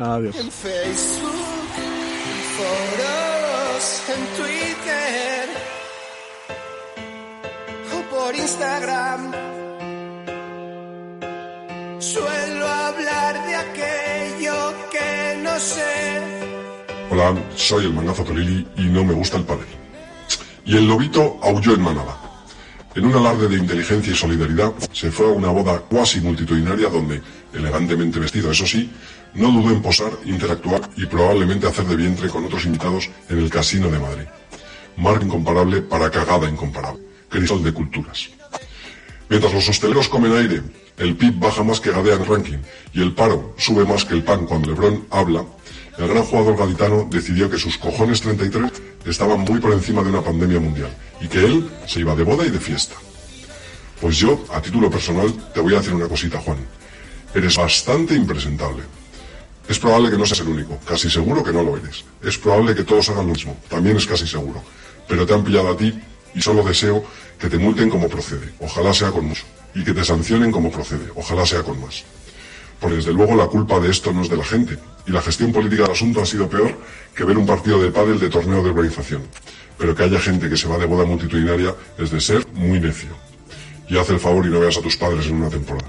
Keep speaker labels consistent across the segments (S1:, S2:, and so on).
S1: Adiós.
S2: En Facebook, en foros, en Twitter o por Instagram. Suelo hablar de aquello que no sé.
S3: Hola, soy el mangazo Tolili y no me gusta el pádel. Y el lobito aulló en manada. En un alarde de inteligencia y solidaridad, se fue a una boda cuasi multitudinaria donde, elegantemente vestido, eso sí, no dudó en posar, interactuar y probablemente hacer de vientre con otros invitados en el Casino de Madrid. Marca incomparable para cagada incomparable. Crisol de culturas. Mientras los hosteleros comen aire, el PIB baja más que Gadea en ranking y el paro sube más que el pan cuando Lebron habla, el gran jugador gaditano decidió que sus cojones 33 estaban muy por encima de una pandemia mundial y que él se iba de boda y de fiesta. Pues yo, a título personal, te voy a decir una cosita, Juan. Eres bastante impresentable. Es probable que no seas el único, casi seguro que no lo eres. Es probable que todos hagan lo mismo, también es casi seguro. Pero te han pillado a ti y solo deseo que te multen como procede, ojalá sea con mucho, y que te sancionen como procede, ojalá sea con más. Porque desde luego la culpa de esto no es de la gente, y la gestión política del asunto ha sido peor que ver un partido de pádel de torneo de organización. Pero que haya gente que se va de boda multitudinaria es de ser muy necio. Y haz el favor y no veas a tus padres en una temporada.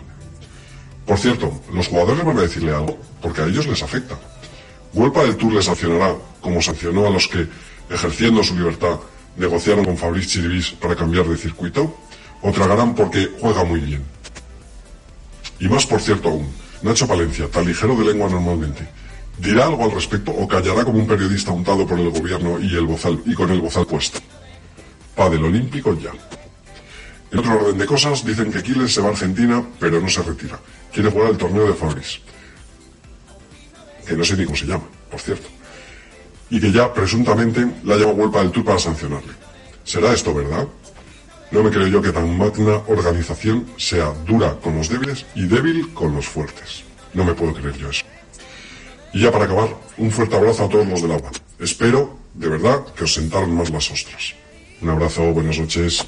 S3: Por cierto, los jugadores van a decirle algo, porque a ellos les afecta. Huelpa del Tour les sancionará, como sancionó a los que, ejerciendo su libertad, negociaron con Fabrice Chiribis para cambiar de circuito, o tragarán porque juega muy bien. Y más por cierto aún, Nacho Palencia, tan ligero de lengua normalmente, dirá algo al respecto o callará como un periodista untado por el gobierno y, el bozal, y con el bozal puesto. Padel olímpico ya. En otro orden de cosas, dicen que Quiles se va a Argentina, pero no se retira. Quiere jugar el torneo de Fabrice. Que no sé ni cómo se llama, por cierto. Y que ya, presuntamente, la lleva Huelpa del Tour para sancionarle. ¿Será esto verdad? No me creo yo que tan magna organización sea dura con los débiles y débil con los fuertes. No me puedo creer yo eso. Y ya para acabar, un fuerte abrazo a todos los del agua. Espero, de verdad, que os sentaron más las ostras. Un abrazo, buenas noches.